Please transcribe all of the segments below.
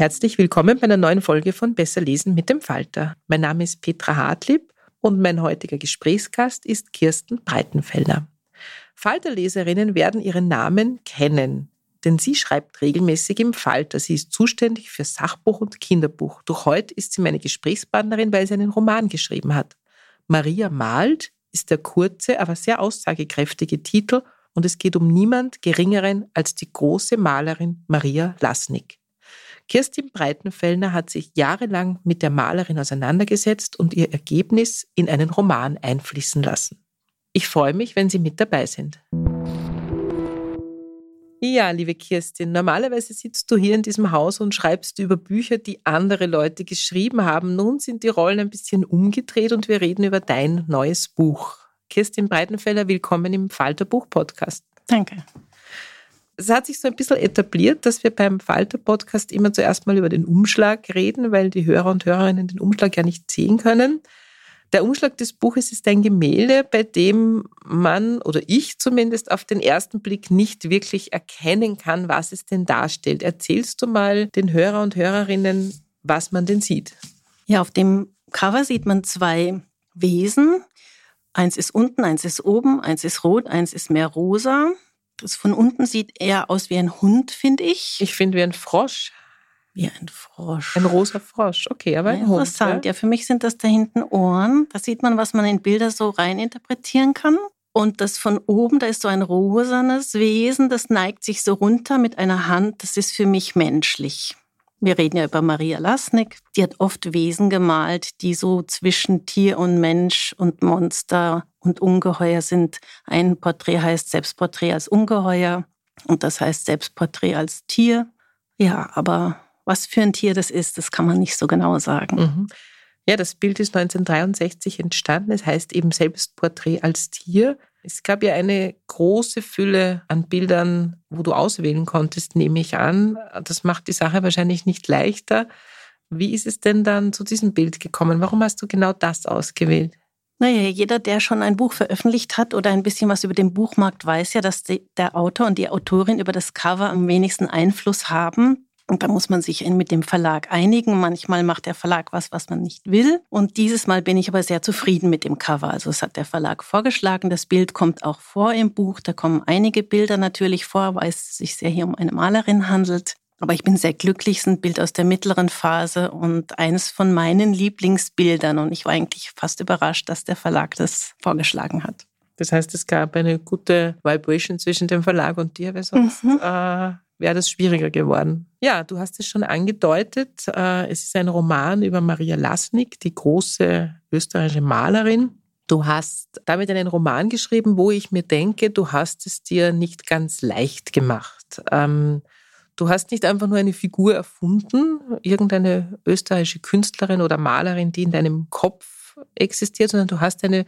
Herzlich willkommen bei einer neuen Folge von Besser lesen mit dem Falter. Mein Name ist Petra Hartlieb und mein heutiger Gesprächsgast ist Kirsten Breitenfeller. Falterleserinnen werden ihren Namen kennen, denn sie schreibt regelmäßig im Falter. Sie ist zuständig für Sachbuch und Kinderbuch. Doch heute ist sie meine Gesprächspartnerin, weil sie einen Roman geschrieben hat. Maria malt ist der kurze, aber sehr aussagekräftige Titel und es geht um niemand Geringeren als die große Malerin Maria Lasnik. Kirstin Breitenfellner hat sich jahrelang mit der Malerin auseinandergesetzt und ihr Ergebnis in einen Roman einfließen lassen. Ich freue mich, wenn Sie mit dabei sind. Ja, liebe Kirstin, normalerweise sitzt du hier in diesem Haus und schreibst über Bücher, die andere Leute geschrieben haben. Nun sind die Rollen ein bisschen umgedreht und wir reden über dein neues Buch. Kirstin Breitenfeller, willkommen im Falterbuch-Podcast. Danke es hat sich so ein bisschen etabliert, dass wir beim Falter-Podcast immer zuerst mal über den Umschlag reden, weil die Hörer und Hörerinnen den Umschlag ja nicht sehen können. Der Umschlag des Buches ist ein Gemälde, bei dem man oder ich zumindest auf den ersten Blick nicht wirklich erkennen kann, was es denn darstellt. Erzählst du mal den Hörer und Hörerinnen, was man denn sieht? Ja, auf dem Cover sieht man zwei Wesen. Eins ist unten, eins ist oben, eins ist rot, eins ist mehr rosa. Das von unten sieht eher aus wie ein Hund, finde ich. Ich finde wie ein Frosch. Wie ein Frosch. Ein rosa Frosch, okay, aber ein ja, Hund. Interessant, ja? ja, für mich sind das da hinten Ohren. Da sieht man, was man in Bilder so rein interpretieren kann. Und das von oben, da ist so ein rosanes Wesen, das neigt sich so runter mit einer Hand. Das ist für mich menschlich. Wir reden ja über Maria Lasnik. Die hat oft Wesen gemalt, die so zwischen Tier und Mensch und Monster und Ungeheuer sind. Ein Porträt heißt Selbstporträt als Ungeheuer und das heißt Selbstporträt als Tier. Ja, aber was für ein Tier das ist, das kann man nicht so genau sagen. Mhm. Ja, das Bild ist 1963 entstanden. Es heißt eben Selbstporträt als Tier. Es gab ja eine große Fülle an Bildern, wo du auswählen konntest, nehme ich an. Das macht die Sache wahrscheinlich nicht leichter. Wie ist es denn dann zu diesem Bild gekommen? Warum hast du genau das ausgewählt? Naja, jeder, der schon ein Buch veröffentlicht hat oder ein bisschen was über den Buchmarkt weiß ja, dass die, der Autor und die Autorin über das Cover am wenigsten Einfluss haben. Und da muss man sich mit dem Verlag einigen. Manchmal macht der Verlag was, was man nicht will. Und dieses Mal bin ich aber sehr zufrieden mit dem Cover. Also es hat der Verlag vorgeschlagen. Das Bild kommt auch vor im Buch. Da kommen einige Bilder natürlich vor, weil es sich sehr hier um eine Malerin handelt. Aber ich bin sehr glücklich, es ist ein Bild aus der mittleren Phase und eines von meinen Lieblingsbildern. Und ich war eigentlich fast überrascht, dass der Verlag das vorgeschlagen hat. Das heißt, es gab eine gute Vibration zwischen dem Verlag und dir, weil sonst mhm. äh, wäre das schwieriger geworden. Ja, du hast es schon angedeutet. Äh, es ist ein Roman über Maria Lasnik, die große österreichische Malerin. Du hast damit einen Roman geschrieben, wo ich mir denke, du hast es dir nicht ganz leicht gemacht. Ähm, du hast nicht einfach nur eine Figur erfunden, irgendeine österreichische Künstlerin oder Malerin, die in deinem Kopf existiert, sondern du hast eine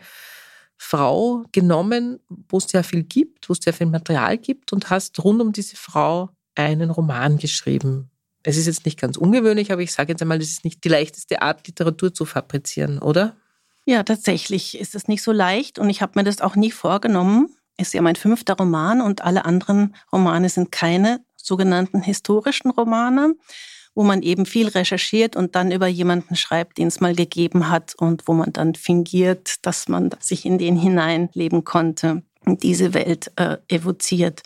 Frau genommen, wo es sehr viel gibt, wo es sehr viel Material gibt und hast rund um diese Frau einen Roman geschrieben. Es ist jetzt nicht ganz ungewöhnlich, aber ich sage jetzt einmal, das ist nicht die leichteste Art, Literatur zu fabrizieren, oder? Ja, tatsächlich ist es nicht so leicht und ich habe mir das auch nie vorgenommen. Ist ja mein fünfter Roman und alle anderen Romane sind keine sogenannten historischen Romane, wo man eben viel recherchiert und dann über jemanden schreibt, den es mal gegeben hat und wo man dann fingiert, dass man sich in den hineinleben konnte und diese Welt äh, evoziert.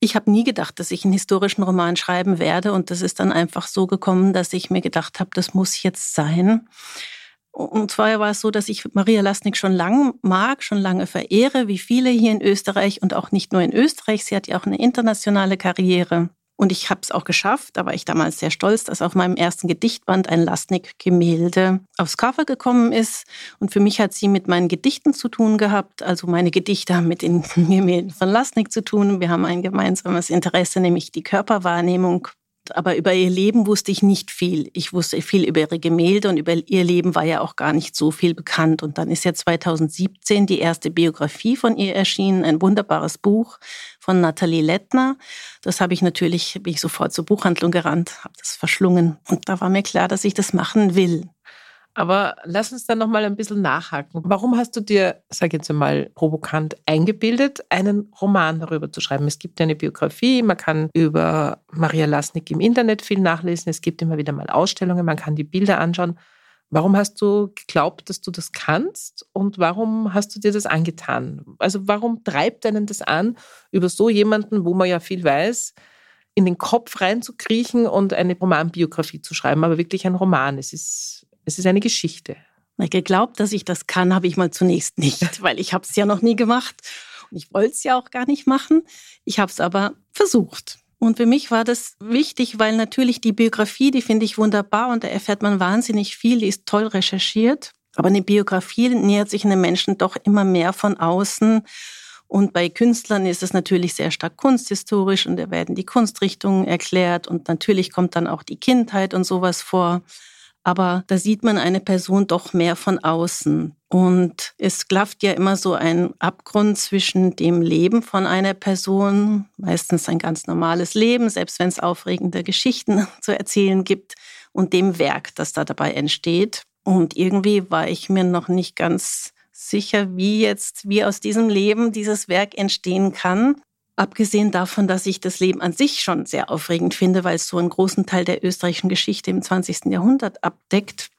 Ich habe nie gedacht, dass ich einen historischen Roman schreiben werde und das ist dann einfach so gekommen, dass ich mir gedacht habe, das muss jetzt sein. Und zwar war es so, dass ich Maria Lasnik schon lange mag, schon lange verehre, wie viele hier in Österreich und auch nicht nur in Österreich. Sie hat ja auch eine internationale Karriere. Und ich habe es auch geschafft, da war ich damals sehr stolz, dass auf meinem ersten Gedichtband ein Lastnik-Gemälde aufs Cover gekommen ist. Und für mich hat sie mit meinen Gedichten zu tun gehabt. Also meine Gedichte haben mit den Gemälden von Lastnik zu tun. Wir haben ein gemeinsames Interesse, nämlich die Körperwahrnehmung aber über ihr Leben wusste ich nicht viel. Ich wusste viel über ihre Gemälde und über ihr Leben war ja auch gar nicht so viel bekannt. Und dann ist ja 2017 die erste Biografie von ihr erschienen, ein wunderbares Buch von Nathalie Lettner. Das habe ich natürlich, bin ich sofort zur Buchhandlung gerannt, habe das verschlungen. Und da war mir klar, dass ich das machen will. Aber lass uns dann noch mal ein bisschen nachhaken. Warum hast du dir, sag jetzt einmal provokant, eingebildet, einen Roman darüber zu schreiben? Es gibt ja eine Biografie, man kann über Maria Lasnik im Internet viel nachlesen, es gibt immer wieder mal Ausstellungen, man kann die Bilder anschauen. Warum hast du geglaubt, dass du das kannst und warum hast du dir das angetan? Also warum treibt einen das an, über so jemanden, wo man ja viel weiß, in den Kopf reinzukriechen und eine Romanbiografie zu schreiben, aber wirklich ein Roman. Es ist es ist eine Geschichte. Geglaubt, dass ich das kann, habe ich mal zunächst nicht, weil ich habe es ja noch nie gemacht und ich wollte es ja auch gar nicht machen. Ich habe es aber versucht. Und für mich war das wichtig, weil natürlich die Biografie, die finde ich wunderbar und da erfährt man wahnsinnig viel, die ist toll recherchiert. Aber eine Biografie nähert sich einem Menschen doch immer mehr von außen. Und bei Künstlern ist es natürlich sehr stark kunsthistorisch und da werden die Kunstrichtungen erklärt und natürlich kommt dann auch die Kindheit und sowas vor aber da sieht man eine Person doch mehr von außen. Und es klafft ja immer so ein Abgrund zwischen dem Leben von einer Person, meistens ein ganz normales Leben, selbst wenn es aufregende Geschichten zu erzählen gibt, und dem Werk, das da dabei entsteht. Und irgendwie war ich mir noch nicht ganz sicher, wie jetzt, wie aus diesem Leben dieses Werk entstehen kann. Abgesehen davon, dass ich das Leben an sich schon sehr aufregend finde, weil es so einen großen Teil der österreichischen Geschichte im 20. Jahrhundert abdeckt,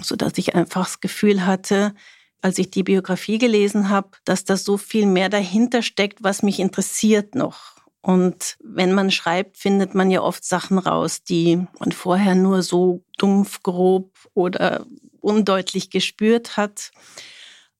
so dass ich einfach das Gefühl hatte, als ich die Biografie gelesen habe, dass da so viel mehr dahinter steckt, was mich interessiert noch. Und wenn man schreibt, findet man ja oft Sachen raus, die man vorher nur so dumpf, grob oder undeutlich gespürt hat.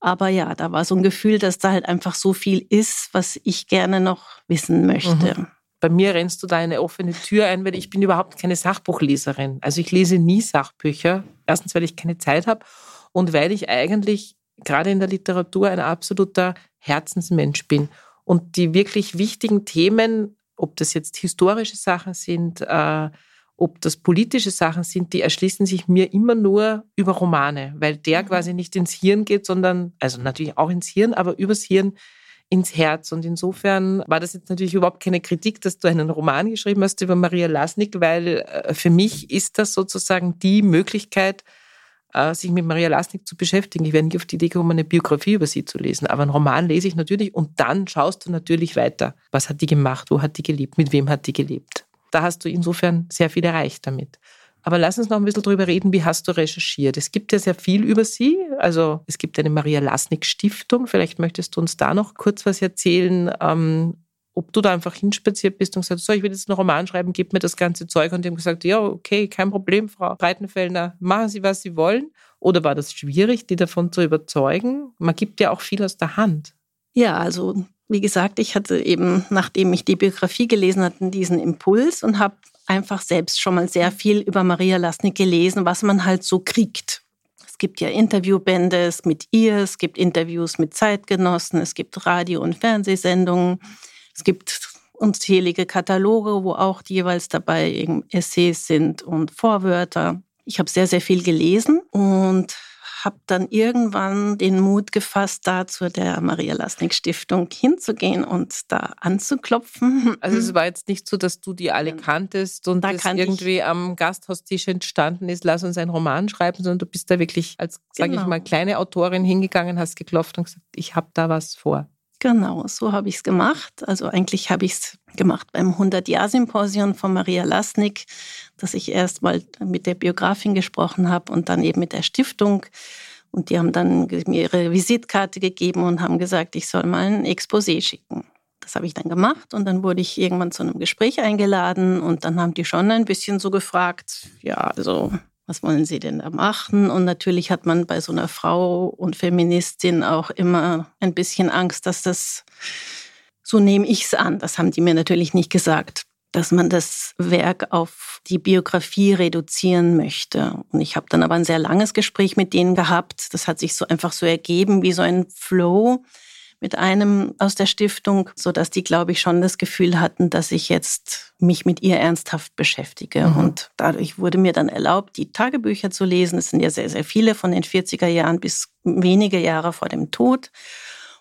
Aber ja, da war so ein Gefühl, dass da halt einfach so viel ist, was ich gerne noch wissen möchte. Mhm. Bei mir rennst du da eine offene Tür ein, weil ich bin überhaupt keine Sachbuchleserin. Also ich lese nie Sachbücher. Erstens, weil ich keine Zeit habe und weil ich eigentlich gerade in der Literatur ein absoluter Herzensmensch bin. Und die wirklich wichtigen Themen, ob das jetzt historische Sachen sind, äh, ob das politische Sachen sind, die erschließen sich mir immer nur über Romane, weil der mhm. quasi nicht ins Hirn geht, sondern, also natürlich auch ins Hirn, aber übers Hirn ins Herz. Und insofern war das jetzt natürlich überhaupt keine Kritik, dass du einen Roman geschrieben hast über Maria Lasnik, weil äh, für mich ist das sozusagen die Möglichkeit, äh, sich mit Maria Lasnik zu beschäftigen. Ich wäre nicht auf die Idee gekommen, eine Biografie über sie zu lesen. Aber einen Roman lese ich natürlich und dann schaust du natürlich weiter. Was hat die gemacht? Wo hat die gelebt? Mit wem hat die gelebt? Da hast du insofern sehr viel erreicht damit. Aber lass uns noch ein bisschen drüber reden, wie hast du recherchiert? Es gibt ja sehr viel über sie. Also es gibt eine Maria Lasnik Stiftung. Vielleicht möchtest du uns da noch kurz was erzählen, ähm, ob du da einfach hinspaziert bist und gesagt hast, so, ich will jetzt einen Roman schreiben, gib mir das ganze Zeug. Und die haben gesagt, ja, okay, kein Problem, Frau Breitenfellner, machen Sie, was Sie wollen. Oder war das schwierig, die davon zu überzeugen? Man gibt ja auch viel aus der Hand. Ja, also wie gesagt, ich hatte eben, nachdem ich die Biografie gelesen hatte, diesen Impuls und habe einfach selbst schon mal sehr viel über Maria Lasnik gelesen, was man halt so kriegt. Es gibt ja Interviewbände mit ihr, es gibt Interviews mit Zeitgenossen, es gibt Radio- und Fernsehsendungen, es gibt unzählige Kataloge, wo auch jeweils dabei Essays sind und Vorwörter. Ich habe sehr, sehr viel gelesen und habe dann irgendwann den Mut gefasst, da zu der Maria Lasnik Stiftung hinzugehen und da anzuklopfen. Also es war jetzt nicht so, dass du die alle kanntest und da das irgendwie am Gasthaustisch entstanden ist, lass uns einen Roman schreiben, sondern du bist da wirklich als, sage genau. ich mal, kleine Autorin hingegangen, hast geklopft und gesagt, ich habe da was vor. Genau, so habe ich es gemacht. Also eigentlich habe ich es gemacht beim 100-Jahr-Symposium von Maria Lasnik, dass ich erst mal mit der Biografin gesprochen habe und dann eben mit der Stiftung. Und die haben dann mir ihre Visitkarte gegeben und haben gesagt, ich soll mal ein Exposé schicken. Das habe ich dann gemacht und dann wurde ich irgendwann zu einem Gespräch eingeladen und dann haben die schon ein bisschen so gefragt, ja, also was wollen Sie denn da machen? Und natürlich hat man bei so einer Frau und Feministin auch immer ein bisschen Angst, dass das, so nehme ich es an, das haben die mir natürlich nicht gesagt, dass man das Werk auf die Biografie reduzieren möchte. Und ich habe dann aber ein sehr langes Gespräch mit denen gehabt. Das hat sich so einfach so ergeben wie so ein Flow mit einem aus der Stiftung, so dass die, glaube ich, schon das Gefühl hatten, dass ich jetzt mich mit ihr ernsthaft beschäftige. Mhm. Und dadurch wurde mir dann erlaubt, die Tagebücher zu lesen. Es sind ja sehr, sehr viele von den 40er Jahren bis wenige Jahre vor dem Tod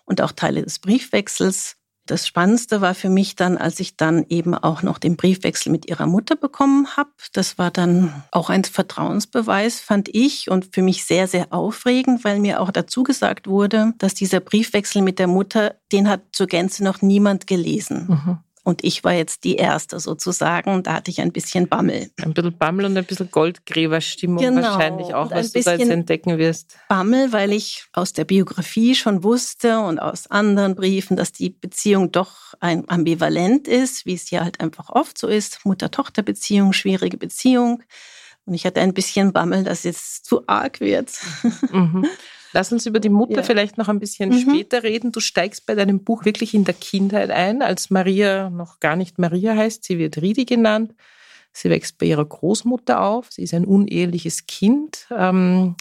und auch Teile des Briefwechsels. Das Spannendste war für mich dann, als ich dann eben auch noch den Briefwechsel mit ihrer Mutter bekommen habe. Das war dann auch ein Vertrauensbeweis, fand ich, und für mich sehr, sehr aufregend, weil mir auch dazu gesagt wurde, dass dieser Briefwechsel mit der Mutter, den hat zur Gänze noch niemand gelesen. Mhm. Und ich war jetzt die Erste sozusagen. Da hatte ich ein bisschen Bammel. Ein bisschen Bammel und ein bisschen Goldgräberstimmung genau. wahrscheinlich auch, was du da jetzt entdecken wirst. Bammel, weil ich aus der Biografie schon wusste und aus anderen Briefen, dass die Beziehung doch ein ambivalent ist, wie es ja halt einfach oft so ist. Mutter-Tochter-Beziehung, schwierige Beziehung. Und ich hatte ein bisschen Bammel, dass es zu arg wird. Mhm. Lass uns über die Mutter ja. vielleicht noch ein bisschen mhm. später reden. Du steigst bei deinem Buch wirklich in der Kindheit ein, als Maria noch gar nicht Maria heißt. Sie wird Ridi genannt. Sie wächst bei ihrer Großmutter auf. Sie ist ein uneheliches Kind. Ähm,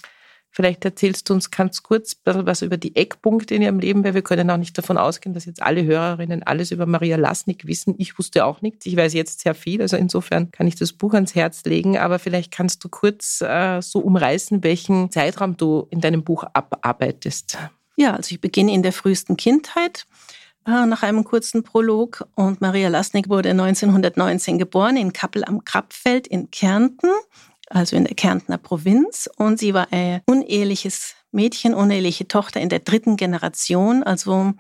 Vielleicht erzählst du uns ganz kurz was über die Eckpunkte in ihrem Leben, weil wir können auch nicht davon ausgehen, dass jetzt alle Hörerinnen alles über Maria Lasnik wissen. Ich wusste auch nichts. Ich weiß jetzt sehr viel. Also insofern kann ich das Buch ans Herz legen. Aber vielleicht kannst du kurz äh, so umreißen, welchen Zeitraum du in deinem Buch abarbeitest. Ja, also ich beginne in der frühesten Kindheit äh, nach einem kurzen Prolog. Und Maria Lasnik wurde 1919 geboren in Kappel am Krappfeld in Kärnten also in der Kärntner Provinz. Und sie war ein uneheliches Mädchen, uneheliche Tochter in der dritten Generation. Also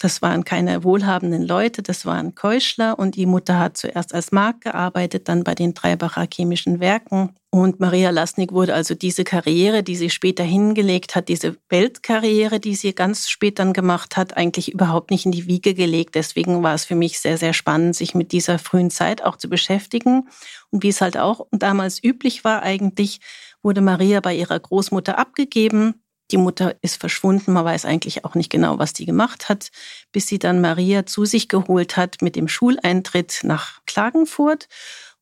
das waren keine wohlhabenden Leute, das waren Keuschler und die Mutter hat zuerst als Magd gearbeitet, dann bei den Treibacher chemischen Werken. Und Maria Lasnik wurde also diese Karriere, die sie später hingelegt hat, diese Weltkarriere, die sie ganz spät dann gemacht hat, eigentlich überhaupt nicht in die Wiege gelegt. Deswegen war es für mich sehr, sehr spannend, sich mit dieser frühen Zeit auch zu beschäftigen. Und wie es halt auch damals üblich war, eigentlich wurde Maria bei ihrer Großmutter abgegeben die Mutter ist verschwunden, man weiß eigentlich auch nicht genau, was die gemacht hat, bis sie dann Maria zu sich geholt hat mit dem Schuleintritt nach Klagenfurt.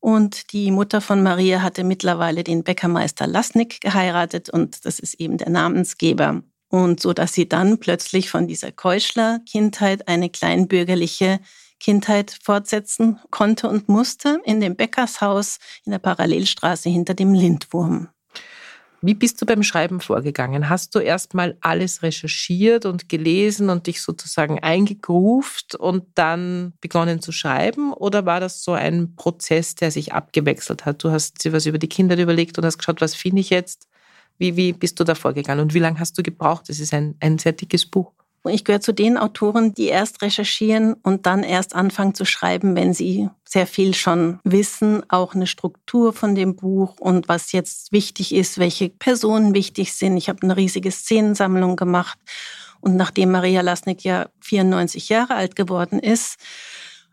Und die Mutter von Maria hatte mittlerweile den Bäckermeister Lasnik geheiratet und das ist eben der Namensgeber. Und so dass sie dann plötzlich von dieser Keuschler-Kindheit eine kleinbürgerliche Kindheit fortsetzen konnte und musste in dem Bäckershaus in der Parallelstraße hinter dem Lindwurm. Wie bist du beim Schreiben vorgegangen? Hast du erstmal alles recherchiert und gelesen und dich sozusagen eingegruft und dann begonnen zu schreiben? Oder war das so ein Prozess, der sich abgewechselt hat? Du hast dir was über die Kinder überlegt und hast geschaut, was finde ich jetzt? Wie, wie bist du da vorgegangen und wie lange hast du gebraucht? Das ist ein, ein sehr dickes Buch. Ich gehöre zu den Autoren, die erst recherchieren und dann erst anfangen zu schreiben, wenn sie sehr viel schon wissen, auch eine Struktur von dem Buch und was jetzt wichtig ist, welche Personen wichtig sind. Ich habe eine riesige Szenensammlung gemacht und nachdem Maria Lasnik ja 94 Jahre alt geworden ist,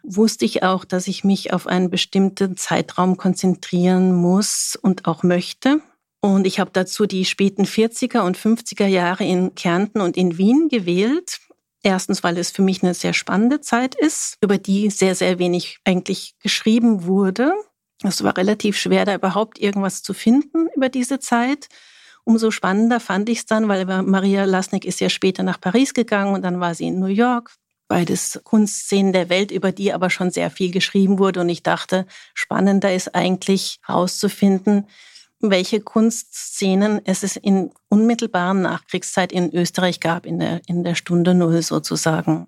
wusste ich auch, dass ich mich auf einen bestimmten Zeitraum konzentrieren muss und auch möchte. Und ich habe dazu die späten 40er und 50er Jahre in Kärnten und in Wien gewählt. Erstens, weil es für mich eine sehr spannende Zeit ist, über die sehr, sehr wenig eigentlich geschrieben wurde. Es war relativ schwer, da überhaupt irgendwas zu finden über diese Zeit. Umso spannender fand ich es dann, weil Maria Lasnik ist ja später nach Paris gegangen und dann war sie in New York. Beides Kunstszenen der Welt, über die aber schon sehr viel geschrieben wurde. Und ich dachte, spannender ist eigentlich herauszufinden, welche Kunstszenen es in unmittelbaren Nachkriegszeit in Österreich gab, in der, in der Stunde Null sozusagen.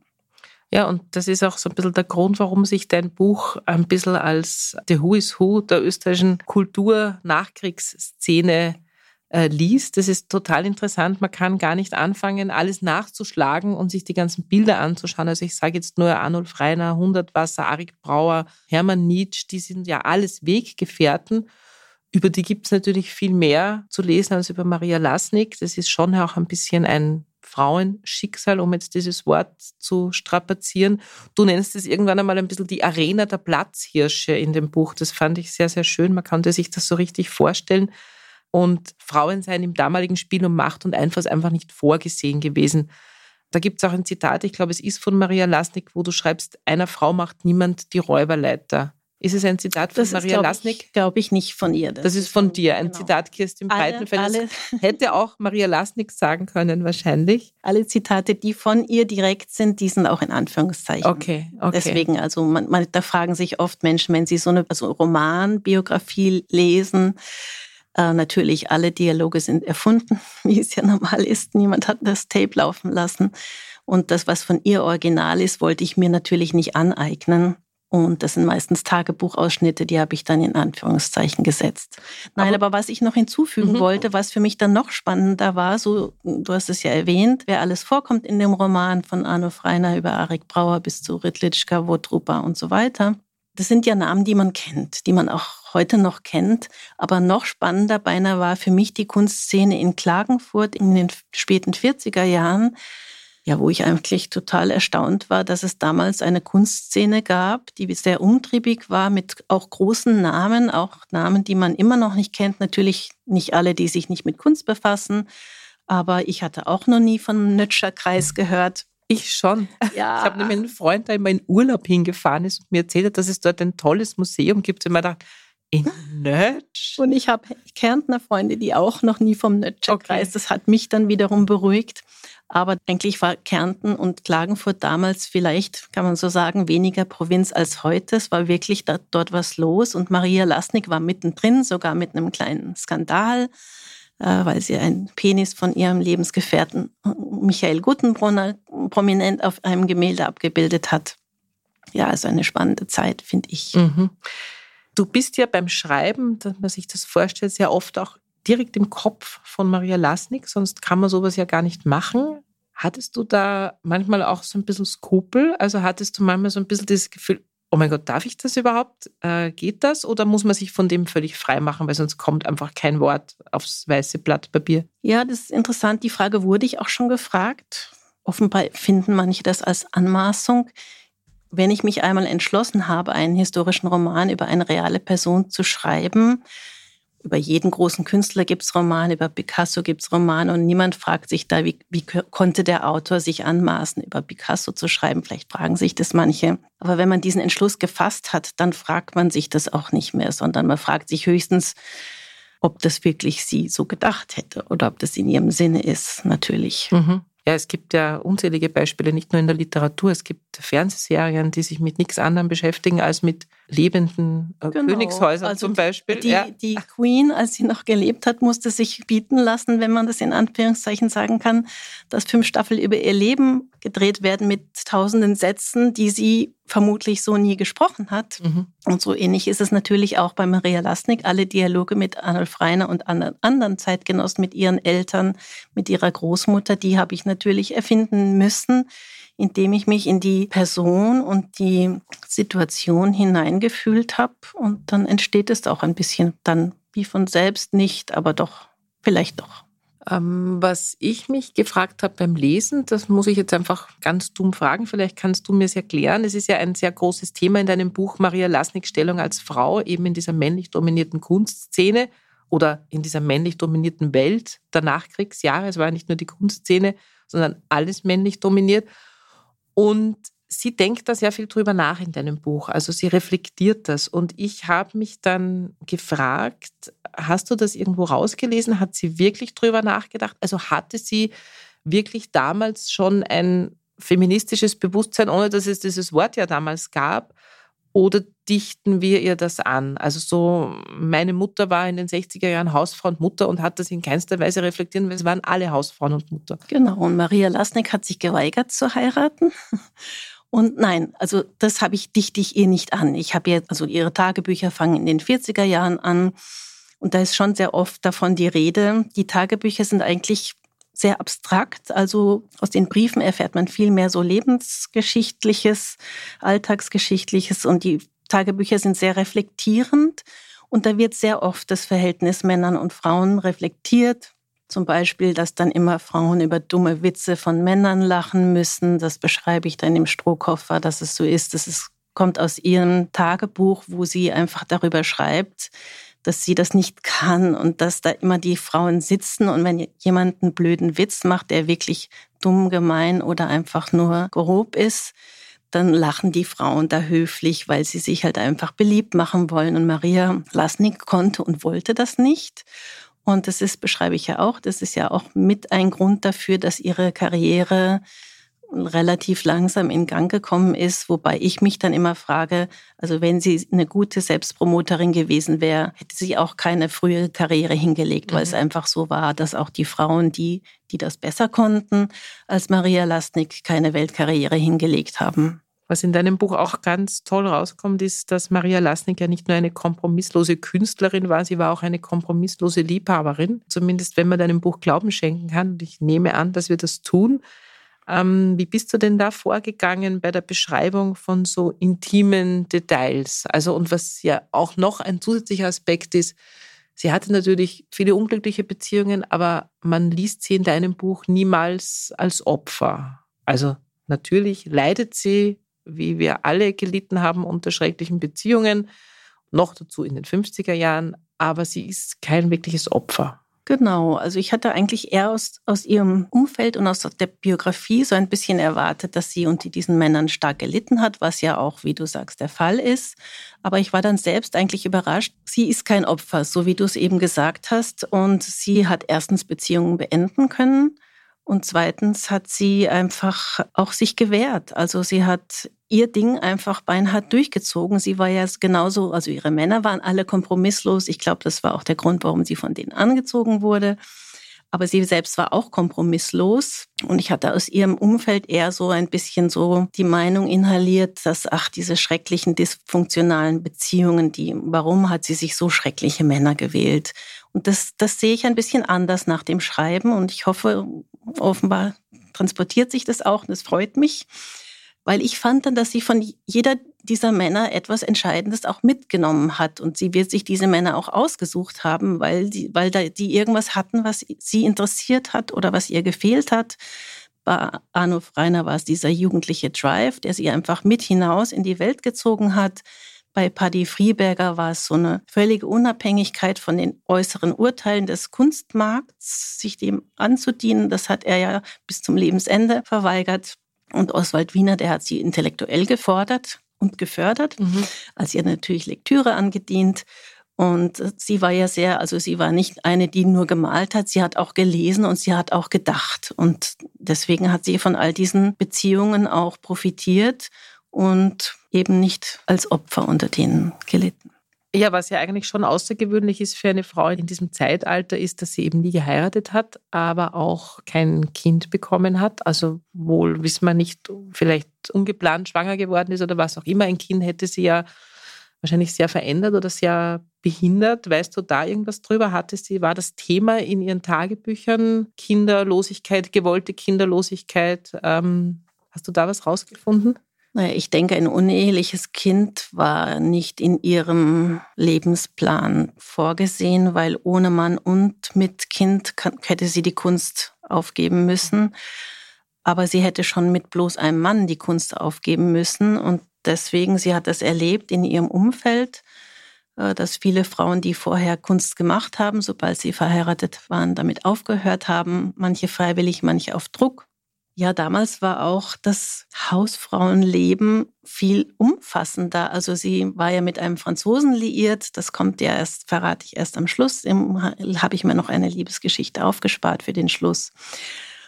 Ja, und das ist auch so ein bisschen der Grund, warum sich dein Buch ein bisschen als The Who is Who der österreichischen Kultur-Nachkriegsszene äh, liest. Das ist total interessant. Man kann gar nicht anfangen, alles nachzuschlagen und sich die ganzen Bilder anzuschauen. Also ich sage jetzt nur Arnulf Reiner, Hundertwasser, Arik Brauer, Hermann Nietzsche, die sind ja alles Weggefährten. Über die gibt es natürlich viel mehr zu lesen als über Maria Lasnik. Das ist schon auch ein bisschen ein Frauenschicksal, um jetzt dieses Wort zu strapazieren. Du nennst es irgendwann einmal ein bisschen die Arena der Platzhirsche in dem Buch. Das fand ich sehr, sehr schön. Man konnte sich das so richtig vorstellen. Und Frauen seien im damaligen Spiel um Macht und Einfluss einfach nicht vorgesehen gewesen. Da gibt es auch ein Zitat, ich glaube, es ist von Maria Lasnik, wo du schreibst, einer Frau macht niemand die Räuberleiter. Ist es ein Zitat von das Maria glaub Lasnik? Glaube ich nicht von ihr. Das, das ist von, dir, ein genau. Zitat Kirstin Breitenfeld. Hätte auch Maria Lasnik sagen können, wahrscheinlich. Alle Zitate, die von ihr direkt sind, die sind auch in Anführungszeichen. Okay, okay. Deswegen, also man, man, da fragen sich oft Menschen, wenn sie so eine also Romanbiografie lesen, äh, natürlich alle Dialoge sind erfunden, wie es ja normal ist. Niemand hat das Tape laufen lassen. Und das, was von ihr original ist, wollte ich mir natürlich nicht aneignen. Und das sind meistens Tagebuchausschnitte, die habe ich dann in Anführungszeichen gesetzt. Nein, aber, aber was ich noch hinzufügen mhm. wollte, was für mich dann noch spannender war, so, du hast es ja erwähnt, wer alles vorkommt in dem Roman von Arno Freiner über Arik Brauer bis zu Ritlitschka, Wotrupa und so weiter. Das sind ja Namen, die man kennt, die man auch heute noch kennt. Aber noch spannender beinahe war für mich die Kunstszene in Klagenfurt in den späten 40er Jahren, ja, wo ich eigentlich total erstaunt war, dass es damals eine Kunstszene gab, die sehr umtriebig war mit auch großen Namen, auch Namen, die man immer noch nicht kennt. Natürlich nicht alle, die sich nicht mit Kunst befassen, aber ich hatte auch noch nie von Nötscher Kreis gehört. Ich schon. Ja. Ich habe nämlich einen Freund, der immer in Urlaub hingefahren ist und mir erzählt hat, dass es dort ein tolles Museum gibt. Und mir gedacht, in Nötsch? Und ich habe Kärntner Freunde, die auch noch nie vom Nötscher okay. Kreis. Das hat mich dann wiederum beruhigt. Aber eigentlich war Kärnten und Klagenfurt damals vielleicht, kann man so sagen, weniger Provinz als heute. Es war wirklich da, dort was los. Und Maria Lasnik war mittendrin, sogar mit einem kleinen Skandal, äh, weil sie einen Penis von ihrem Lebensgefährten Michael Guttenbrunner prominent auf einem Gemälde abgebildet hat. Ja, also eine spannende Zeit, finde ich. Mhm. Du bist ja beim Schreiben, dass man sich das vorstellt, sehr oft auch direkt im Kopf von Maria Lasnik, sonst kann man sowas ja gar nicht machen. Hattest du da manchmal auch so ein bisschen Skrupel? Also hattest du manchmal so ein bisschen das Gefühl, oh mein Gott, darf ich das überhaupt? Äh, geht das? Oder muss man sich von dem völlig frei machen, weil sonst kommt einfach kein Wort aufs weiße Blatt Papier? Ja, das ist interessant. Die Frage wurde ich auch schon gefragt. Offenbar finden manche das als Anmaßung. Wenn ich mich einmal entschlossen habe, einen historischen Roman über eine reale Person zu schreiben, über jeden großen Künstler gibt es Romane, über Picasso gibt es Romane und niemand fragt sich da, wie, wie konnte der Autor sich anmaßen, über Picasso zu schreiben. Vielleicht fragen sich das manche. Aber wenn man diesen Entschluss gefasst hat, dann fragt man sich das auch nicht mehr, sondern man fragt sich höchstens, ob das wirklich sie so gedacht hätte oder ob das in ihrem Sinne ist, natürlich. Mhm. Ja, es gibt ja unzählige Beispiele, nicht nur in der Literatur. Es gibt Fernsehserien, die sich mit nichts anderem beschäftigen als mit lebenden äh, genau. Königshäusern also zum Beispiel. Die, ja. die Queen, als sie noch gelebt hat, musste sich bieten lassen, wenn man das in Anführungszeichen sagen kann, dass fünf Staffeln über ihr Leben gedreht werden mit tausenden Sätzen, die sie vermutlich so nie gesprochen hat. Mhm. Und so ähnlich ist es natürlich auch bei Maria Lasnik. Alle Dialoge mit Arnulf Reiner und anderen Zeitgenossen, mit ihren Eltern, mit ihrer Großmutter, die habe ich natürlich erfinden müssen indem ich mich in die Person und die Situation hineingefühlt habe. Und dann entsteht es auch ein bisschen dann wie von selbst nicht, aber doch, vielleicht doch. Ähm, was ich mich gefragt habe beim Lesen, das muss ich jetzt einfach ganz dumm fragen, vielleicht kannst du mir es erklären. Es ist ja ein sehr großes Thema in deinem Buch Maria Lasniks Stellung als Frau, eben in dieser männlich dominierten Kunstszene oder in dieser männlich dominierten Welt der Nachkriegsjahre. Es war nicht nur die Kunstszene, sondern alles männlich dominiert. Und sie denkt da sehr viel drüber nach in deinem Buch. Also sie reflektiert das. Und ich habe mich dann gefragt, hast du das irgendwo rausgelesen? Hat sie wirklich drüber nachgedacht? Also hatte sie wirklich damals schon ein feministisches Bewusstsein, ohne dass es dieses Wort ja damals gab? Oder dichten wir ihr das an? Also so, meine Mutter war in den 60er Jahren Hausfrau und Mutter und hat das in keinster Weise reflektieren, weil es waren alle Hausfrauen und Mutter. Genau, und Maria Lasnik hat sich geweigert zu heiraten. Und nein, also das habe ich dichte ich ihr nicht an. Ich habe ihr, also ihre Tagebücher fangen in den 40er Jahren an. Und da ist schon sehr oft davon die Rede. Die Tagebücher sind eigentlich sehr abstrakt. Also aus den Briefen erfährt man viel mehr so lebensgeschichtliches, alltagsgeschichtliches und die Tagebücher sind sehr reflektierend. Und da wird sehr oft das Verhältnis Männern und Frauen reflektiert. Zum Beispiel, dass dann immer Frauen über dumme Witze von Männern lachen müssen. Das beschreibe ich dann im Strohkoffer, dass es so ist. Das ist, kommt aus ihrem Tagebuch, wo sie einfach darüber schreibt, dass sie das nicht kann und dass da immer die Frauen sitzen und wenn jemand einen blöden Witz macht, der wirklich dumm, gemein oder einfach nur grob ist, dann lachen die Frauen da höflich, weil sie sich halt einfach beliebt machen wollen. Und Maria Lasnik konnte und wollte das nicht. Und das ist, beschreibe ich ja auch, das ist ja auch mit ein Grund dafür, dass ihre Karriere relativ langsam in Gang gekommen ist, wobei ich mich dann immer frage, also wenn sie eine gute Selbstpromoterin gewesen wäre, hätte sie auch keine frühe Karriere hingelegt, weil mhm. es einfach so war, dass auch die Frauen, die, die das besser konnten als Maria Lastnik, keine Weltkarriere hingelegt haben. Was in deinem Buch auch ganz toll rauskommt, ist, dass Maria Lasnik ja nicht nur eine kompromisslose Künstlerin war, sie war auch eine kompromisslose Liebhaberin. Zumindest wenn man deinem Buch Glauben schenken kann. Und ich nehme an, dass wir das tun. Ähm, wie bist du denn da vorgegangen bei der Beschreibung von so intimen Details? Also, und was ja auch noch ein zusätzlicher Aspekt ist, sie hatte natürlich viele unglückliche Beziehungen, aber man liest sie in deinem Buch niemals als Opfer. Also, natürlich leidet sie wie wir alle gelitten haben unter schrecklichen Beziehungen, noch dazu in den 50er Jahren, aber sie ist kein wirkliches Opfer. Genau, also ich hatte eigentlich eher aus, aus ihrem Umfeld und aus der Biografie so ein bisschen erwartet, dass sie unter diesen Männern stark gelitten hat, was ja auch, wie du sagst, der Fall ist. Aber ich war dann selbst eigentlich überrascht. Sie ist kein Opfer, so wie du es eben gesagt hast. Und sie hat erstens Beziehungen beenden können. Und zweitens hat sie einfach auch sich gewehrt. Also sie hat ihr Ding einfach beinhart durchgezogen. Sie war ja genauso, also ihre Männer waren alle kompromisslos. Ich glaube, das war auch der Grund, warum sie von denen angezogen wurde. Aber sie selbst war auch kompromisslos. Und ich hatte aus ihrem Umfeld eher so ein bisschen so die Meinung inhaliert, dass, ach, diese schrecklichen dysfunktionalen Beziehungen, die, warum hat sie sich so schreckliche Männer gewählt? Und das, das sehe ich ein bisschen anders nach dem Schreiben. Und ich hoffe, offenbar transportiert sich das auch. Und das freut mich weil ich fand dann, dass sie von jeder dieser Männer etwas Entscheidendes auch mitgenommen hat. Und sie wird sich diese Männer auch ausgesucht haben, weil die, weil da die irgendwas hatten, was sie interessiert hat oder was ihr gefehlt hat. Bei Arno Freiner war es dieser jugendliche Drive, der sie einfach mit hinaus in die Welt gezogen hat. Bei Paddy Frieberger war es so eine völlige Unabhängigkeit von den äußeren Urteilen des Kunstmarkts, sich dem anzudienen. Das hat er ja bis zum Lebensende verweigert. Und Oswald Wiener, der hat sie intellektuell gefordert und gefördert, mhm. als ihr natürlich Lektüre angedient. Und sie war ja sehr, also sie war nicht eine, die nur gemalt hat, sie hat auch gelesen und sie hat auch gedacht. Und deswegen hat sie von all diesen Beziehungen auch profitiert und eben nicht als Opfer unter denen gelitten. Ja, was ja eigentlich schon außergewöhnlich ist für eine Frau in diesem Zeitalter, ist, dass sie eben nie geheiratet hat, aber auch kein Kind bekommen hat. Also wohl, wissen wir nicht, vielleicht ungeplant schwanger geworden ist oder was auch immer. Ein Kind hätte sie ja wahrscheinlich sehr verändert oder sehr behindert. Weißt du da irgendwas drüber? Hatte sie, war das Thema in ihren Tagebüchern Kinderlosigkeit, gewollte Kinderlosigkeit? Ähm, hast du da was rausgefunden? Naja, ich denke, ein uneheliches Kind war nicht in ihrem Lebensplan vorgesehen, weil ohne Mann und mit Kind hätte sie die Kunst aufgeben müssen. Aber sie hätte schon mit bloß einem Mann die Kunst aufgeben müssen. Und deswegen, sie hat das erlebt in ihrem Umfeld, äh, dass viele Frauen, die vorher Kunst gemacht haben, sobald sie verheiratet waren, damit aufgehört haben. Manche freiwillig, manche auf Druck. Ja, damals war auch das Hausfrauenleben viel umfassender. Also sie war ja mit einem Franzosen liiert. Das kommt ja erst, verrate ich erst am Schluss. Habe ich mir noch eine Liebesgeschichte aufgespart für den Schluss.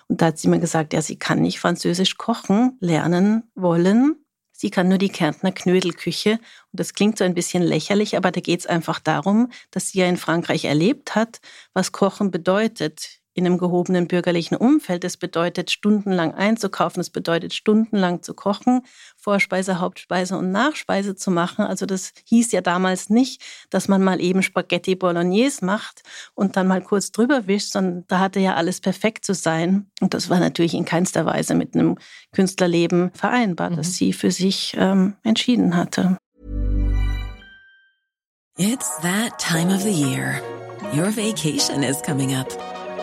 Und da hat sie mir gesagt, ja, sie kann nicht Französisch kochen lernen wollen. Sie kann nur die Kärntner Knödelküche. Und das klingt so ein bisschen lächerlich, aber da geht es einfach darum, dass sie ja in Frankreich erlebt hat, was Kochen bedeutet in einem gehobenen bürgerlichen Umfeld. Das bedeutet, stundenlang einzukaufen, das bedeutet, stundenlang zu kochen, Vorspeise, Hauptspeise und Nachspeise zu machen. Also das hieß ja damals nicht, dass man mal eben Spaghetti Bolognese macht und dann mal kurz drüber wischt, sondern da hatte ja alles perfekt zu sein. Und das war natürlich in keinster Weise mit einem Künstlerleben vereinbar, mhm. das sie für sich ähm, entschieden hatte. It's that time of the year. Your vacation is coming up.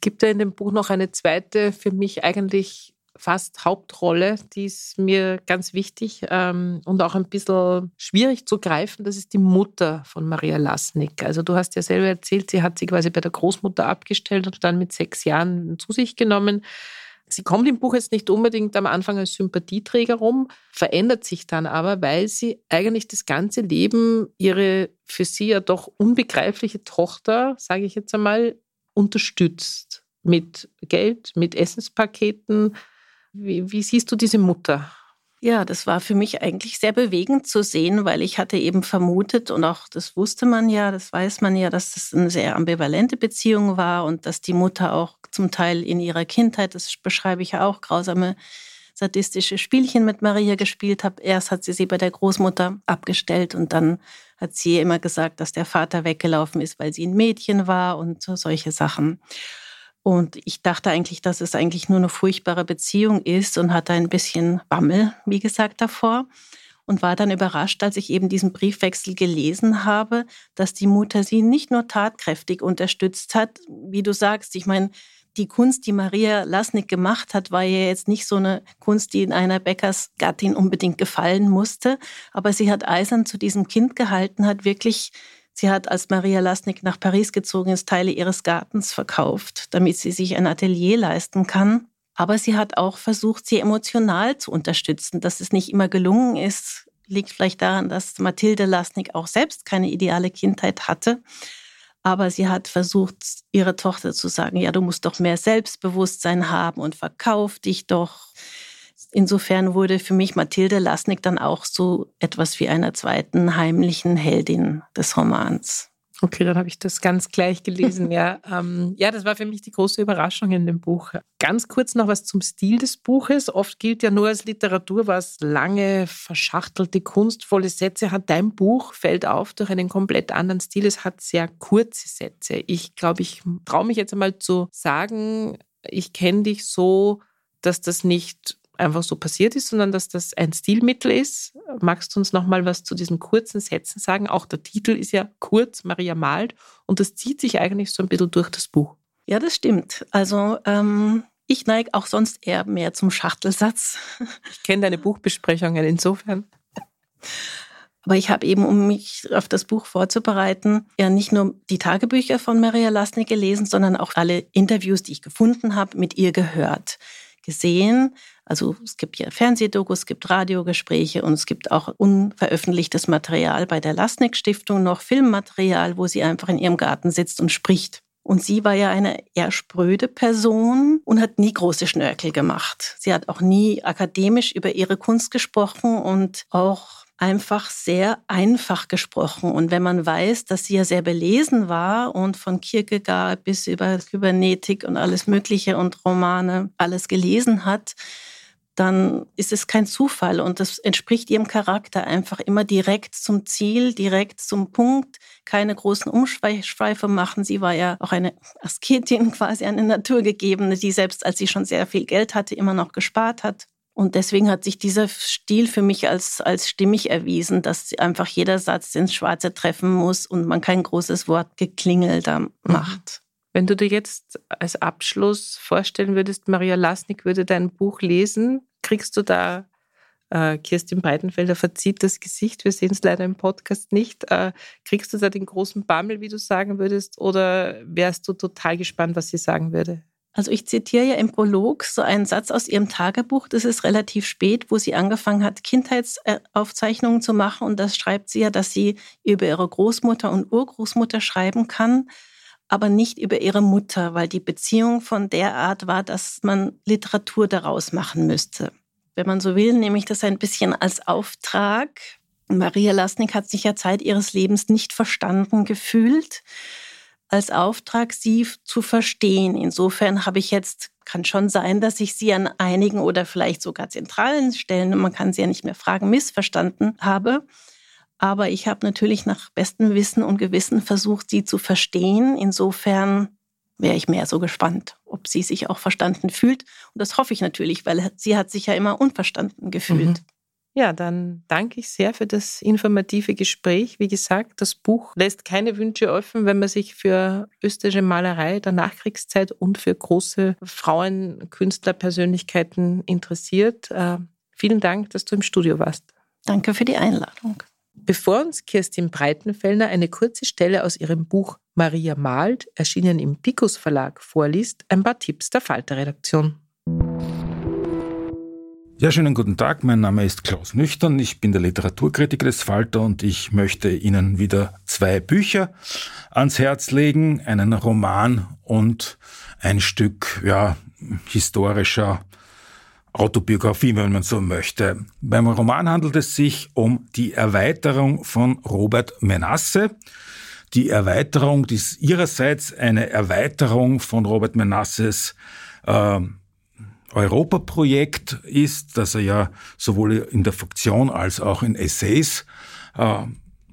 Es gibt ja in dem Buch noch eine zweite, für mich eigentlich fast Hauptrolle, die ist mir ganz wichtig ähm, und auch ein bisschen schwierig zu greifen. Das ist die Mutter von Maria Lasnik. Also du hast ja selber erzählt, sie hat sie quasi bei der Großmutter abgestellt und dann mit sechs Jahren zu sich genommen. Sie kommt im Buch jetzt nicht unbedingt am Anfang als Sympathieträger rum, verändert sich dann aber, weil sie eigentlich das ganze Leben ihre für sie ja doch unbegreifliche Tochter, sage ich jetzt einmal, unterstützt mit Geld, mit Essenspaketen. Wie, wie siehst du diese Mutter? Ja, das war für mich eigentlich sehr bewegend zu sehen, weil ich hatte eben vermutet und auch das wusste man ja, das weiß man ja, dass das eine sehr ambivalente Beziehung war und dass die Mutter auch zum Teil in ihrer Kindheit, das beschreibe ich ja auch, grausame sadistische Spielchen mit Maria gespielt hat. Erst hat sie sie bei der Großmutter abgestellt und dann hat sie immer gesagt, dass der Vater weggelaufen ist, weil sie ein Mädchen war und so solche Sachen. Und ich dachte eigentlich, dass es eigentlich nur eine furchtbare Beziehung ist und hatte ein bisschen Bammel, wie gesagt, davor. Und war dann überrascht, als ich eben diesen Briefwechsel gelesen habe, dass die Mutter sie nicht nur tatkräftig unterstützt hat, wie du sagst. Ich meine, die Kunst, die Maria Lasnik gemacht hat, war ja jetzt nicht so eine Kunst, die in einer Bäckersgattin unbedingt gefallen musste. Aber sie hat eisern zu diesem Kind gehalten, hat wirklich, sie hat, als Maria Lasnik nach Paris gezogen ist, Teile ihres Gartens verkauft, damit sie sich ein Atelier leisten kann. Aber sie hat auch versucht, sie emotional zu unterstützen. Dass es nicht immer gelungen ist, liegt vielleicht daran, dass Mathilde Lasnik auch selbst keine ideale Kindheit hatte. Aber sie hat versucht, ihrer Tochter zu sagen, ja, du musst doch mehr Selbstbewusstsein haben und verkauf dich doch. Insofern wurde für mich Mathilde Lasnik dann auch so etwas wie einer zweiten heimlichen Heldin des Romans. Okay, dann habe ich das ganz gleich gelesen. ja, ähm, ja, das war für mich die große Überraschung in dem Buch. Ganz kurz noch was zum Stil des Buches. Oft gilt ja nur als Literatur, was lange, verschachtelte, kunstvolle Sätze hat. Dein Buch fällt auf durch einen komplett anderen Stil. Es hat sehr kurze Sätze. Ich glaube, ich traue mich jetzt einmal zu sagen, ich kenne dich so, dass das nicht einfach so passiert ist, sondern dass das ein Stilmittel ist. Magst du uns noch mal was zu diesen kurzen Sätzen sagen? Auch der Titel ist ja kurz, Maria malt, und das zieht sich eigentlich so ein bisschen durch das Buch. Ja, das stimmt. Also ähm, ich neige auch sonst eher mehr zum Schachtelsatz. Ich kenne deine Buchbesprechungen insofern. Aber ich habe eben, um mich auf das Buch vorzubereiten, ja nicht nur die Tagebücher von Maria Lasnik gelesen, sondern auch alle Interviews, die ich gefunden habe, mit ihr gehört gesehen. Also es gibt ja Fernsehdokus, es gibt Radiogespräche und es gibt auch unveröffentlichtes Material bei der Lasnik Stiftung, noch Filmmaterial, wo sie einfach in ihrem Garten sitzt und spricht. Und sie war ja eine eher spröde Person und hat nie große Schnörkel gemacht. Sie hat auch nie akademisch über ihre Kunst gesprochen und auch einfach sehr einfach gesprochen. Und wenn man weiß, dass sie ja sehr belesen war und von Kierkegaard bis über Kybernetik und alles Mögliche und Romane alles gelesen hat, dann ist es kein Zufall und das entspricht ihrem Charakter einfach immer direkt zum Ziel, direkt zum Punkt, keine großen Umschweife machen. Sie war ja auch eine Asketin, quasi eine Naturgegebene, die selbst als sie schon sehr viel Geld hatte, immer noch gespart hat. Und deswegen hat sich dieser Stil für mich als, als stimmig erwiesen, dass einfach jeder Satz ins Schwarze treffen muss und man kein großes Wort geklingelt mhm. macht. Wenn du dir jetzt als Abschluss vorstellen würdest, Maria Lasnik würde dein Buch lesen, kriegst du da Äh, Kirstin Breitenfelder verzieht das Gesicht. Wir sehen es leider im Podcast nicht. Äh, kriegst du da den großen Bammel, wie du sagen würdest, oder wärst du total gespannt, was sie sagen würde? Also ich zitiere ja im Prolog so einen Satz aus ihrem Tagebuch, das ist relativ spät, wo sie angefangen hat, Kindheitsaufzeichnungen zu machen. Und das schreibt sie ja, dass sie über ihre Großmutter und Urgroßmutter schreiben kann, aber nicht über ihre Mutter, weil die Beziehung von der Art war, dass man Literatur daraus machen müsste. Wenn man so will, nehme ich das ein bisschen als Auftrag. Maria Lasnik hat sich ja Zeit ihres Lebens nicht verstanden gefühlt als Auftrag, sie zu verstehen. Insofern habe ich jetzt, kann schon sein, dass ich sie an einigen oder vielleicht sogar zentralen Stellen, man kann sie ja nicht mehr fragen, missverstanden habe. Aber ich habe natürlich nach bestem Wissen und Gewissen versucht, sie zu verstehen. Insofern wäre ich mehr so gespannt, ob sie sich auch verstanden fühlt. Und das hoffe ich natürlich, weil sie hat sich ja immer unverstanden gefühlt. Mhm. Ja, dann danke ich sehr für das informative Gespräch. Wie gesagt, das Buch lässt keine Wünsche offen, wenn man sich für österreichische Malerei der Nachkriegszeit und für große Frauenkünstlerpersönlichkeiten interessiert. Äh, vielen Dank, dass du im Studio warst. Danke für die Einladung. Bevor uns Kirstin Breitenfellner eine kurze Stelle aus ihrem Buch Maria malt, erschienen im Picus Verlag, vorliest, ein paar Tipps der Falter-Redaktion. Ja, schönen guten Tag. Mein Name ist Klaus Nüchtern. Ich bin der Literaturkritiker des Falter und ich möchte Ihnen wieder zwei Bücher ans Herz legen. Einen Roman und ein Stück, ja, historischer Autobiografie, wenn man so möchte. Beim Roman handelt es sich um die Erweiterung von Robert Menasse. Die Erweiterung, die ist ihrerseits eine Erweiterung von Robert Menasses äh, Europaprojekt ist, dass er ja sowohl in der Fiktion als auch in Essays äh,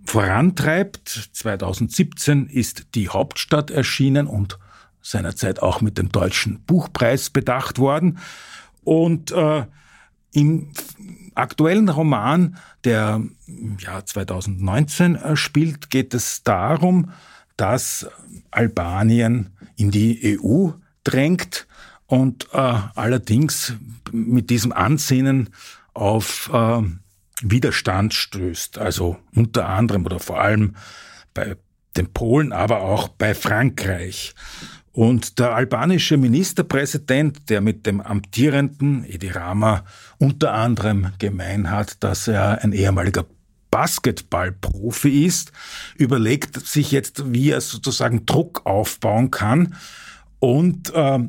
vorantreibt. 2017 ist die Hauptstadt erschienen und seinerzeit auch mit dem Deutschen Buchpreis bedacht worden. Und äh, im aktuellen Roman, der im Jahr 2019 äh, spielt, geht es darum, dass Albanien in die EU drängt und äh, allerdings mit diesem Ansinnen auf äh, Widerstand stößt. Also unter anderem oder vor allem bei den Polen, aber auch bei Frankreich. Und der albanische Ministerpräsident, der mit dem amtierenden Edi Rama unter anderem gemein hat, dass er ein ehemaliger Basketballprofi ist, überlegt sich jetzt, wie er sozusagen Druck aufbauen kann und äh,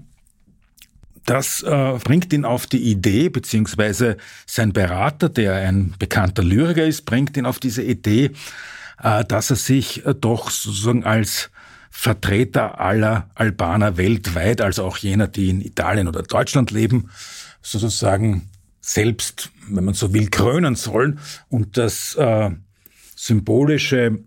das äh, bringt ihn auf die Idee, beziehungsweise sein Berater, der ein bekannter Lyriker ist, bringt ihn auf diese Idee, äh, dass er sich äh, doch sozusagen als Vertreter aller Albaner weltweit, also auch jener, die in Italien oder Deutschland leben, sozusagen selbst, wenn man so will, krönen sollen. Und das äh, symbolische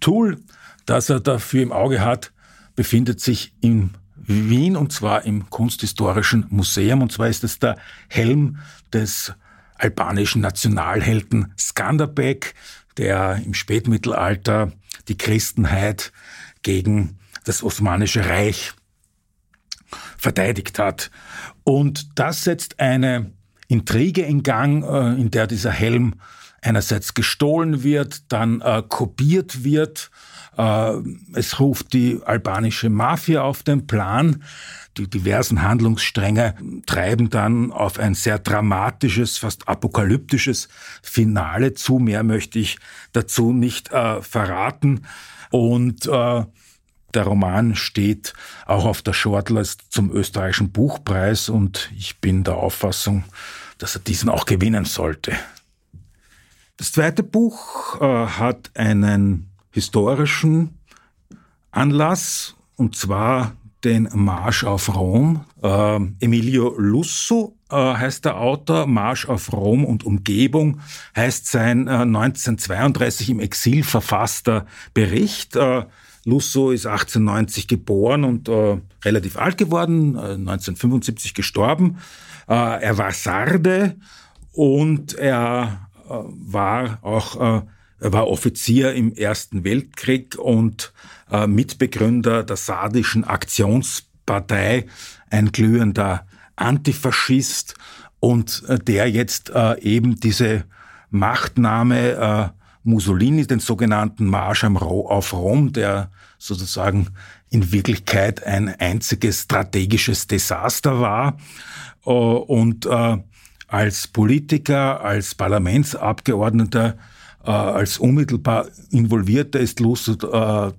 Tool, das er dafür im Auge hat, befindet sich im Wien und zwar im Kunsthistorischen Museum. Und zwar ist es der Helm des albanischen Nationalhelden Skanderbeg, der im Spätmittelalter die Christenheit gegen das Osmanische Reich verteidigt hat. Und das setzt eine Intrige in Gang, äh, in der dieser Helm einerseits gestohlen wird, dann äh, kopiert wird äh, es ruft die albanische Mafia auf den Plan. Die diversen Handlungsstränge treiben dann auf ein sehr dramatisches, fast apokalyptisches Finale zu. Mehr möchte ich dazu nicht äh, verraten. Und äh, der Roman steht auch auf der Shortlist zum österreichischen Buchpreis und ich bin der Auffassung, dass er diesen auch gewinnen sollte. Das zweite Buch äh, hat einen historischen Anlass, und zwar den Marsch auf Rom. Äh, Emilio Lusso äh, heißt der Autor, Marsch auf Rom und Umgebung heißt sein äh, 1932 im Exil verfasster Bericht. Äh, Lusso ist 1890 geboren und äh, relativ alt geworden, 1975 äh, gestorben. er war Sarde und er war auch er war Offizier im Ersten Weltkrieg und äh, Mitbegründer der sardischen Aktionspartei, ein glühender Antifaschist und äh, der jetzt äh, eben diese Machtnahme äh, Mussolini, den sogenannten Marsch auf Rom, der sozusagen in Wirklichkeit ein einziges strategisches Desaster war. Äh, und äh, als Politiker, als Parlamentsabgeordneter, äh, als unmittelbar Involvierter ist Lust da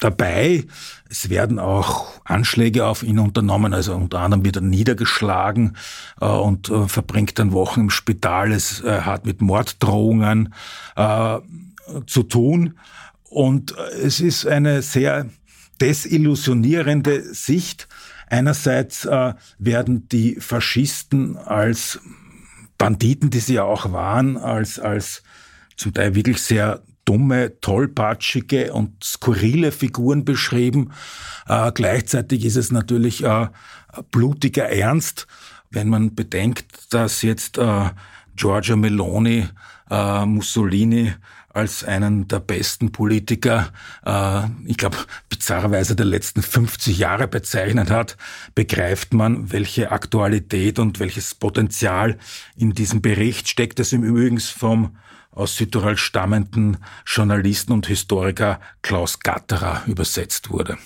dabei. Es werden auch Anschläge auf ihn unternommen, also unter anderem wird er niedergeschlagen äh, und äh, verbringt dann Wochen im Spital. Es äh, hat mit Morddrohungen zu tun. Und es ist eine sehr desillusionierende Sicht. Einerseits äh, werden die Faschisten als Banditen, die sie ja auch waren, als, als zum Teil wirklich sehr dumme, tollpatschige und skurrile Figuren beschrieben. Äh, gleichzeitig ist es natürlich äh, blutiger Ernst, wenn man bedenkt, dass jetzt äh, Giorgia Meloni äh, Mussolini als einen der besten Politiker, äh, ich glaube, bizarrerweise der letzten 50 Jahre bezeichnet hat, begreift man, welche Aktualität und welches Potenzial in diesem Bericht steckt, das im Übrigen vom aus Südtirol stammenden Journalisten und Historiker Klaus Gatterer übersetzt wurde.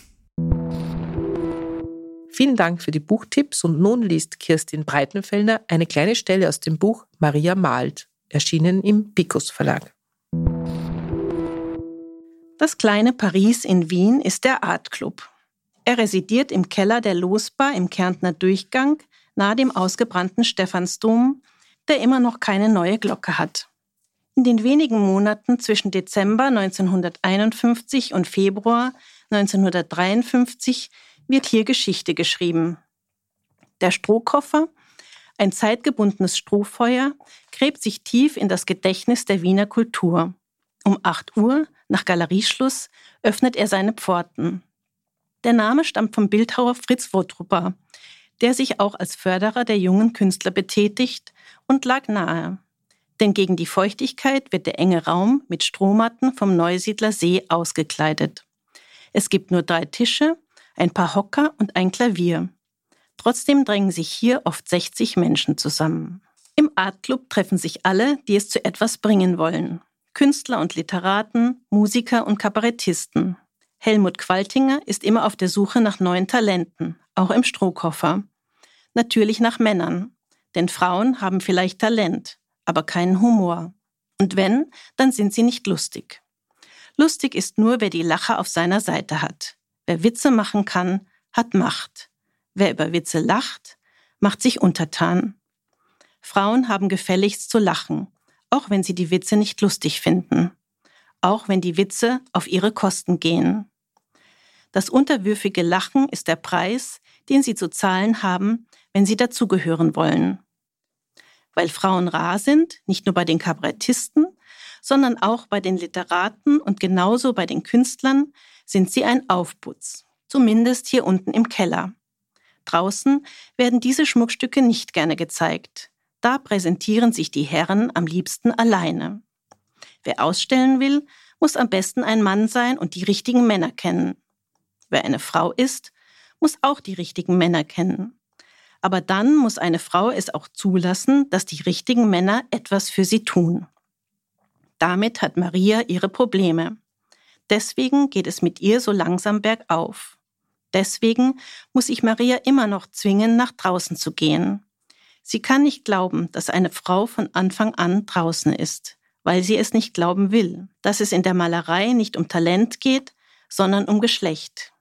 Vielen Dank für die Buchtipps und nun liest Kirstin Breitenfellner eine kleine Stelle aus dem Buch Maria malt, erschienen im Picus Verlag. Das kleine Paris in Wien ist der Art Club. Er residiert im Keller der Losbar im Kärntner Durchgang nahe dem ausgebrannten Stephansdom, der immer noch keine neue Glocke hat. In den wenigen Monaten zwischen Dezember 1951 und Februar 1953 wird hier Geschichte geschrieben. Der Strohkoffer, ein zeitgebundenes Strohfeuer, gräbt sich tief in das Gedächtnis der Wiener Kultur. Um 8 Uhr, nach Galerieschluss, öffnet er seine Pforten. Der Name stammt vom Bildhauer Fritz Wotrupper, der sich auch als Förderer der jungen Künstler betätigt und lag nahe. Denn gegen die Feuchtigkeit wird der enge Raum mit Strohmatten vom Neusiedler See ausgekleidet. Es gibt nur drei Tische, ein paar Hocker und ein Klavier. Trotzdem drängen sich hier oft 60 Menschen zusammen. Im Art Club treffen sich alle, die es zu etwas bringen wollen. Künstler und Literaten, Musiker und Kabarettisten. Helmut Qualtinger ist immer auf der Suche nach neuen Talenten, auch im Strohkoffer. Natürlich nach Männern, denn Frauen haben vielleicht Talent, aber keinen Humor. Und wenn, dann sind sie nicht lustig. Lustig ist nur, wer die Lacher auf seiner Seite hat. Wer Witze machen kann, hat Macht. Wer über Witze lacht, macht sich untertan. Frauen haben gefälligst zu lachen, auch wenn sie die Witze nicht lustig finden, auch wenn die Witze auf ihre Kosten gehen. Das unterwürfige Lachen ist der Preis, den sie zu zahlen haben, wenn sie dazugehören wollen. Weil Frauen rar sind, nicht nur bei den Kabarettisten, sondern auch bei den Literaten und genauso bei den Künstlern, sind sie ein Aufputz, zumindest hier unten im Keller. Draußen werden diese Schmuckstücke nicht gerne gezeigt. Da präsentieren sich die Herren am liebsten alleine. Wer ausstellen will, muss am besten ein Mann sein und die richtigen Männer kennen. Wer eine Frau ist, muss auch die richtigen Männer kennen. Aber dann muss eine Frau es auch zulassen, dass die richtigen Männer etwas für sie tun. Damit hat Maria ihre Probleme. Deswegen geht es mit ihr so langsam bergauf. Deswegen muss ich Maria immer noch zwingen, nach draußen zu gehen. Sie kann nicht glauben, dass eine Frau von Anfang an draußen ist, weil sie es nicht glauben will, dass es in der Malerei nicht um Talent geht, sondern um Geschlecht.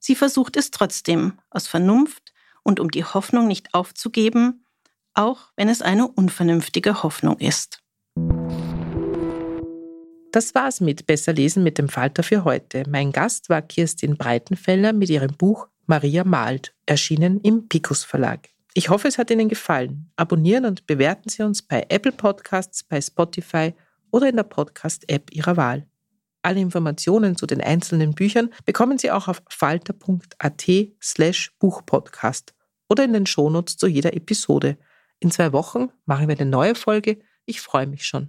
Sie versucht es trotzdem, aus Vernunft und um die Hoffnung nicht aufzugeben, auch wenn es eine unvernünftige Hoffnung ist. Das war's mit Besser lesen mit dem Falter für heute. Mein Gast war Kirstin Breitenfeller mit ihrem Buch Maria malt, erschienen im Picus Verlag. Ich hoffe, es hat Ihnen gefallen. Abonnieren und bewerten Sie uns bei Apple Podcasts, bei Spotify oder in der Podcast-App Ihrer Wahl. Alle Informationen zu den einzelnen Büchern bekommen Sie auch auf falter.at slash Buchpodcast oder in den Shownotes zu jeder Episode. In zwei Wochen machen wir eine neue Folge. Ich freue mich schon.